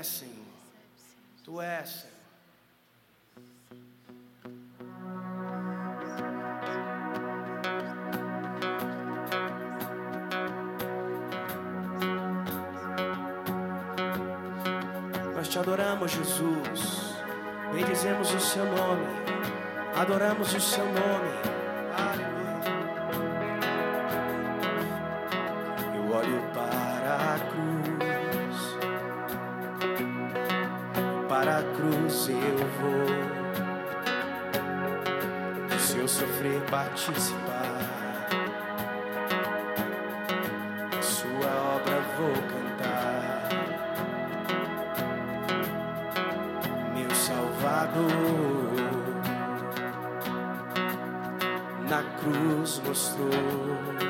és, Senhor. Tu és, Senhor. Nós te adoramos, Jesus. Bendizemos o seu nome. Adoramos o seu nome. Para a cruz eu vou. Se eu sofrer, participar. Sua obra vou cantar. meu Salvador. Na cruz mostrou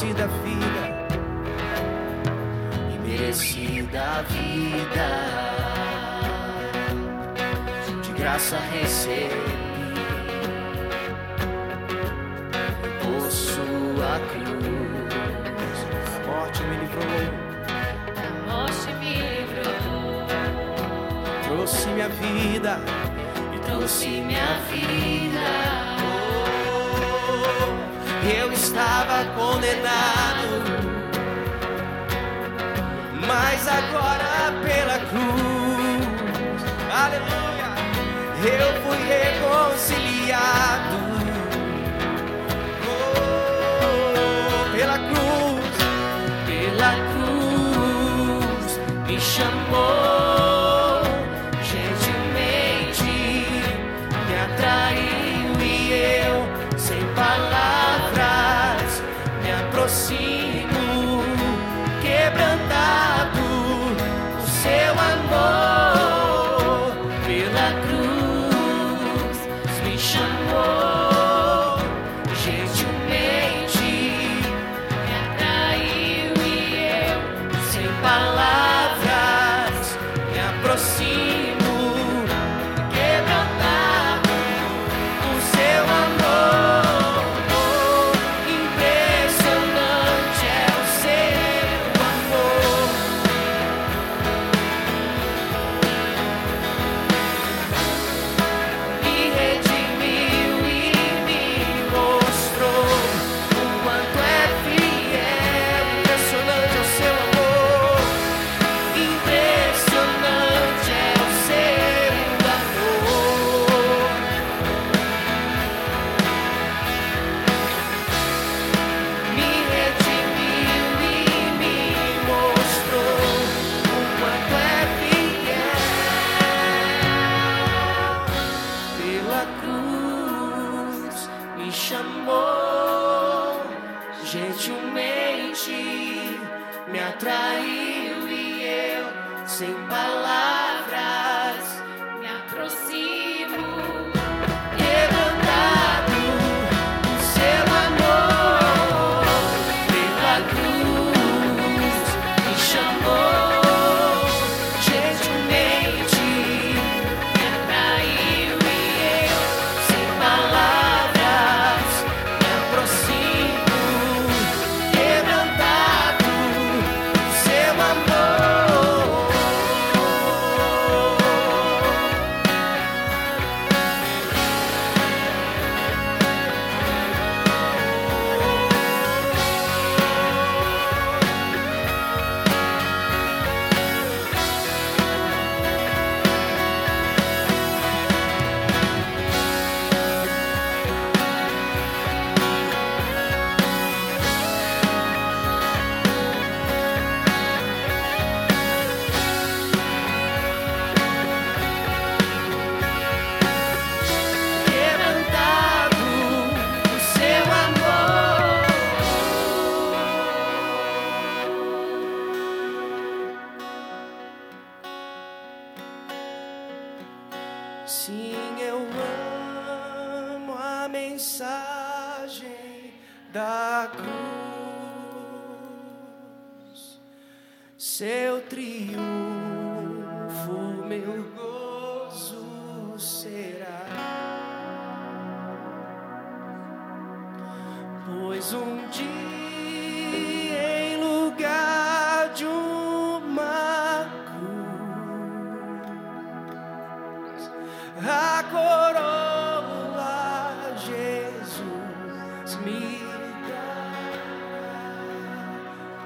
imerecida vida, imerecida vida, de graça recebi por sua cruz, a morte me livrou, A morte me livrou, trouxe minha vida. E trouxe minha vida. Eu estava condenado, mas agora pela cruz, aleluia, eu fui reconciliado. Oh, pela cruz, pela cruz, me chamou sem palavras Sim, eu amo a mensagem da cruz, seu triunfo, meu gozo será. Pois um dia.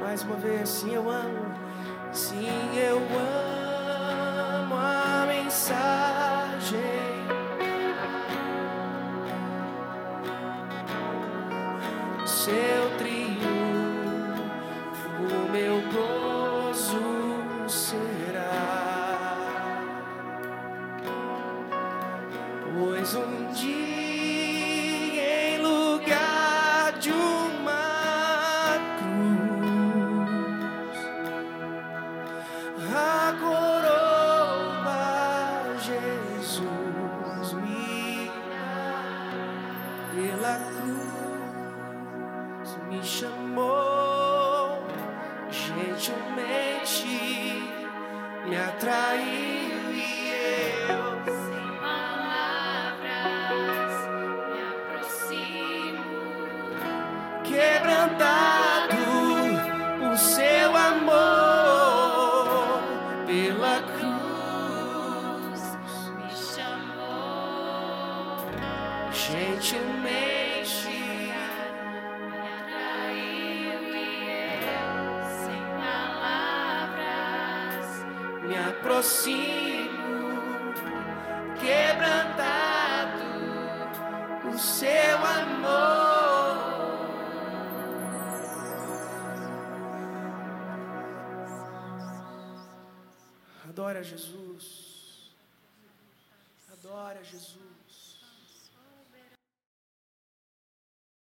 Mais uma vez, sim, eu amo, sim, eu amo a mensagem. Gentilmente, me atraiu aproximo, quebrantado o seu amor. Adora Jesus, adora Jesus.